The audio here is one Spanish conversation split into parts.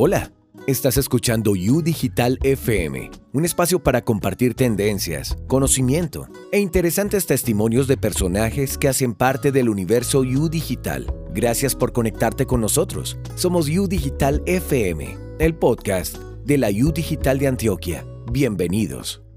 Hola, estás escuchando U Digital FM, un espacio para compartir tendencias, conocimiento e interesantes testimonios de personajes que hacen parte del universo U Digital. Gracias por conectarte con nosotros. Somos U Digital FM, el podcast de la U Digital de Antioquia. Bienvenidos.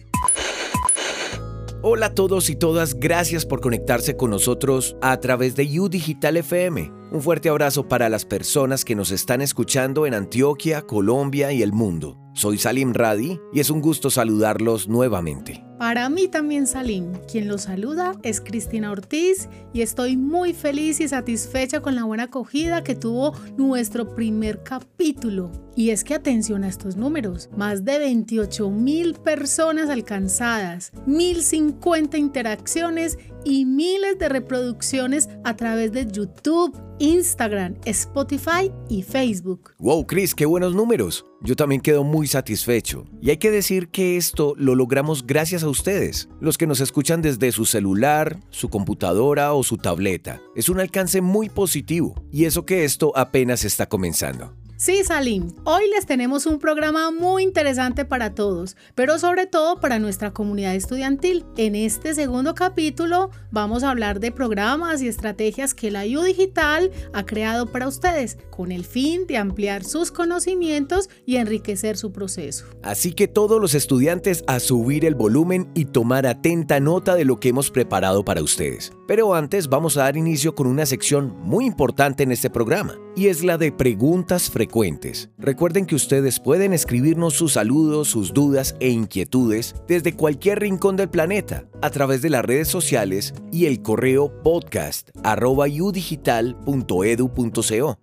Hola a todos y todas, gracias por conectarse con nosotros a través de U Digital FM. Un fuerte abrazo para las personas que nos están escuchando en Antioquia, Colombia y el mundo. Soy Salim Radi y es un gusto saludarlos nuevamente. Para mí también Salim, quien los saluda es Cristina Ortiz y estoy muy feliz y satisfecha con la buena acogida que tuvo nuestro primer capítulo. Y es que atención a estos números, más de 28 mil personas alcanzadas, 1050 interacciones y miles de reproducciones a través de YouTube, Instagram, Spotify y Facebook. Wow, Chris, qué buenos números. Yo también quedo muy satisfecho. Y hay que decir que esto lo logramos gracias a ustedes, los que nos escuchan desde su celular, su computadora o su tableta. Es un alcance muy positivo y eso que esto apenas está comenzando. Sí, Salim, hoy les tenemos un programa muy interesante para todos, pero sobre todo para nuestra comunidad estudiantil. En este segundo capítulo vamos a hablar de programas y estrategias que la U Digital ha creado para ustedes, con el fin de ampliar sus conocimientos y enriquecer su proceso. Así que todos los estudiantes a subir el volumen y tomar atenta nota de lo que hemos preparado para ustedes. Pero antes vamos a dar inicio con una sección muy importante en este programa, y es la de preguntas frecuentes. Recuerden que ustedes pueden escribirnos sus saludos, sus dudas e inquietudes desde cualquier rincón del planeta a través de las redes sociales y el correo podcast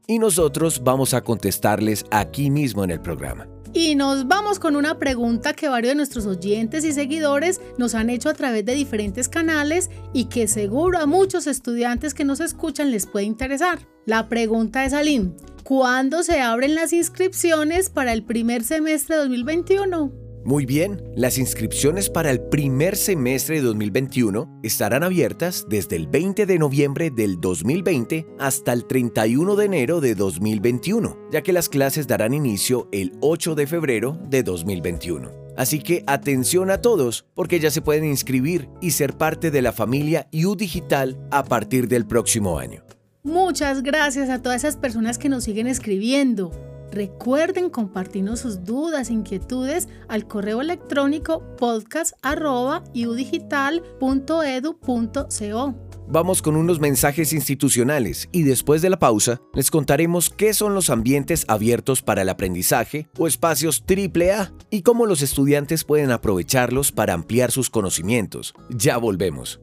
y nosotros vamos a contestarles aquí mismo en el programa. Y nos vamos con una pregunta que varios de nuestros oyentes y seguidores nos han hecho a través de diferentes canales y que seguro a muchos estudiantes que nos escuchan les puede interesar. La pregunta es, Aline, ¿cuándo se abren las inscripciones para el primer semestre de 2021? Muy bien, las inscripciones para el primer semestre de 2021 estarán abiertas desde el 20 de noviembre del 2020 hasta el 31 de enero de 2021, ya que las clases darán inicio el 8 de febrero de 2021. Así que atención a todos, porque ya se pueden inscribir y ser parte de la familia U Digital a partir del próximo año. Muchas gracias a todas esas personas que nos siguen escribiendo. Recuerden compartirnos sus dudas e inquietudes al correo electrónico podcast.udigital.edu.co. Vamos con unos mensajes institucionales y después de la pausa les contaremos qué son los ambientes abiertos para el aprendizaje o espacios AAA y cómo los estudiantes pueden aprovecharlos para ampliar sus conocimientos. Ya volvemos.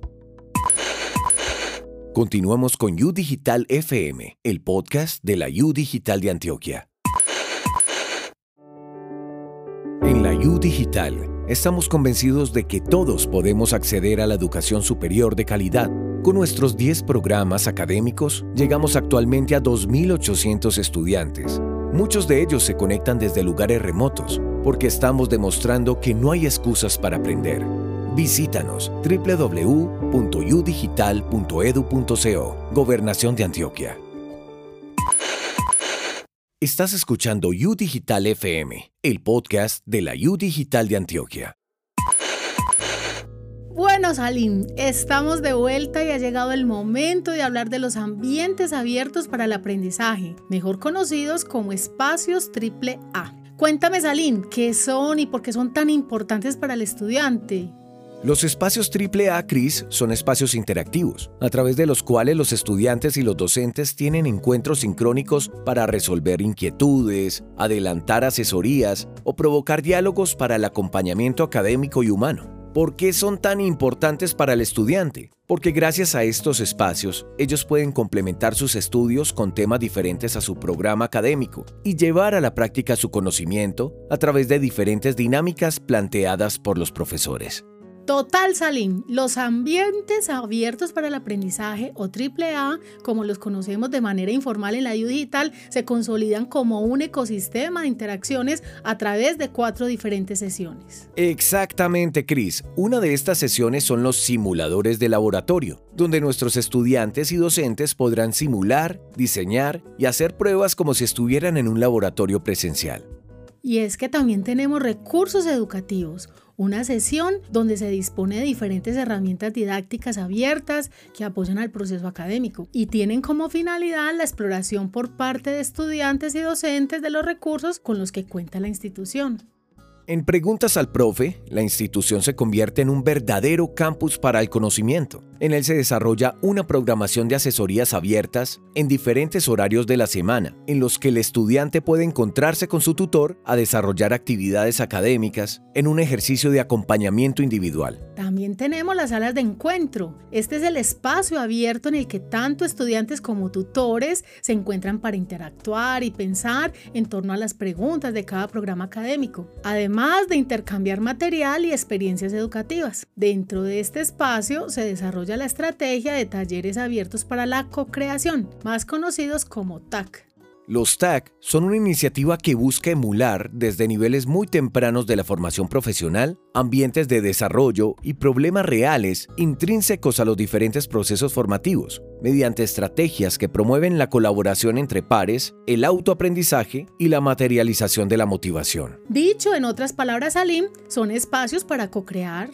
Continuamos con U Digital FM, el podcast de la U Digital de Antioquia. En la U Digital, estamos convencidos de que todos podemos acceder a la educación superior de calidad. Con nuestros 10 programas académicos, llegamos actualmente a 2.800 estudiantes. Muchos de ellos se conectan desde lugares remotos, porque estamos demostrando que no hay excusas para aprender. Visítanos www.udigital.edu.co, Gobernación de Antioquia. Estás escuchando U Digital FM, el podcast de la U Digital de Antioquia. Bueno, Salim, estamos de vuelta y ha llegado el momento de hablar de los ambientes abiertos para el aprendizaje, mejor conocidos como espacios AAA. Cuéntame, Salim, ¿qué son y por qué son tan importantes para el estudiante? Los espacios AAA CRIS son espacios interactivos, a través de los cuales los estudiantes y los docentes tienen encuentros sincrónicos para resolver inquietudes, adelantar asesorías o provocar diálogos para el acompañamiento académico y humano. ¿Por qué son tan importantes para el estudiante? Porque gracias a estos espacios, ellos pueden complementar sus estudios con temas diferentes a su programa académico y llevar a la práctica su conocimiento a través de diferentes dinámicas planteadas por los profesores. Total Salim, los ambientes abiertos para el aprendizaje o AAA, como los conocemos de manera informal en la IU digital, se consolidan como un ecosistema de interacciones a través de cuatro diferentes sesiones. Exactamente, Cris. Una de estas sesiones son los simuladores de laboratorio, donde nuestros estudiantes y docentes podrán simular, diseñar y hacer pruebas como si estuvieran en un laboratorio presencial. Y es que también tenemos recursos educativos, una sesión donde se dispone de diferentes herramientas didácticas abiertas que apoyan al proceso académico y tienen como finalidad la exploración por parte de estudiantes y docentes de los recursos con los que cuenta la institución. En Preguntas al Profe, la institución se convierte en un verdadero campus para el conocimiento. En él se desarrolla una programación de asesorías abiertas en diferentes horarios de la semana, en los que el estudiante puede encontrarse con su tutor a desarrollar actividades académicas en un ejercicio de acompañamiento individual. También tenemos las salas de encuentro. Este es el espacio abierto en el que tanto estudiantes como tutores se encuentran para interactuar y pensar en torno a las preguntas de cada programa académico, además de intercambiar material y experiencias educativas. Dentro de este espacio se desarrolla la estrategia de talleres abiertos para la co-creación, más conocidos como TAC. Los TAC son una iniciativa que busca emular desde niveles muy tempranos de la formación profesional ambientes de desarrollo y problemas reales intrínsecos a los diferentes procesos formativos, mediante estrategias que promueven la colaboración entre pares, el autoaprendizaje y la materialización de la motivación. Dicho en otras palabras, Alim, son espacios para co-crear,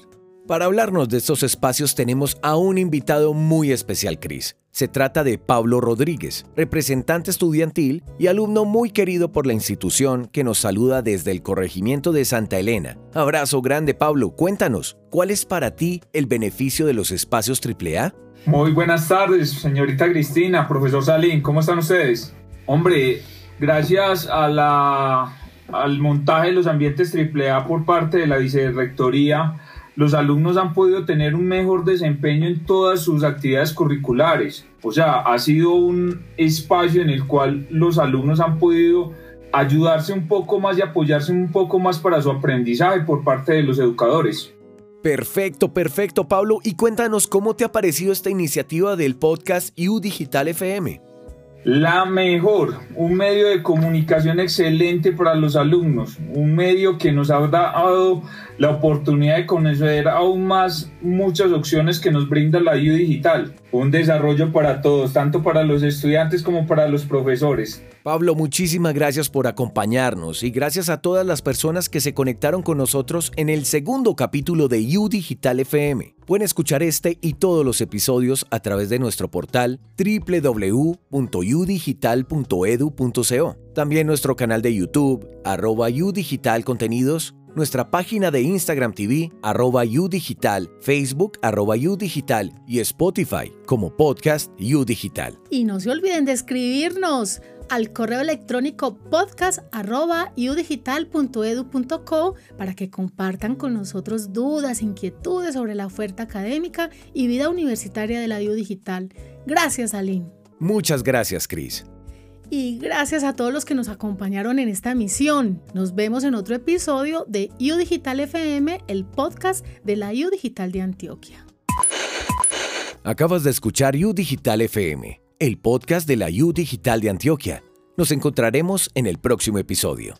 para hablarnos de estos espacios tenemos a un invitado muy especial, Cris. Se trata de Pablo Rodríguez, representante estudiantil y alumno muy querido por la institución que nos saluda desde el corregimiento de Santa Elena. Abrazo grande, Pablo. Cuéntanos, ¿cuál es para ti el beneficio de los espacios AAA? Muy buenas tardes, señorita Cristina, profesor Salín, ¿cómo están ustedes? Hombre, gracias al montaje de los ambientes AAA por parte de la vicerrectoría, los alumnos han podido tener un mejor desempeño en todas sus actividades curriculares. O sea, ha sido un espacio en el cual los alumnos han podido ayudarse un poco más y apoyarse un poco más para su aprendizaje por parte de los educadores. Perfecto, perfecto Pablo. Y cuéntanos cómo te ha parecido esta iniciativa del podcast U Digital FM. La mejor, un medio de comunicación excelente para los alumnos, un medio que nos ha dado la oportunidad de conocer aún más muchas opciones que nos brinda la IU Digital. Un desarrollo para todos, tanto para los estudiantes como para los profesores. Pablo, muchísimas gracias por acompañarnos y gracias a todas las personas que se conectaron con nosotros en el segundo capítulo de U Digital FM. Pueden escuchar este y todos los episodios a través de nuestro portal www.udigital.edu.co. También nuestro canal de YouTube, arroba Udigital Contenidos, nuestra página de Instagram TV, arroba Udigital, Facebook, arroba Udigital y Spotify como podcast Udigital. Y no se olviden de escribirnos al correo electrónico podcast.udigital.edu.co para que compartan con nosotros dudas, inquietudes sobre la oferta académica y vida universitaria de la U Digital. Gracias, Aline. Muchas gracias, Cris. Y gracias a todos los que nos acompañaron en esta misión. Nos vemos en otro episodio de U Digital FM, el podcast de la U Digital de Antioquia. Acabas de escuchar U Digital FM el podcast de la U Digital de Antioquia. Nos encontraremos en el próximo episodio.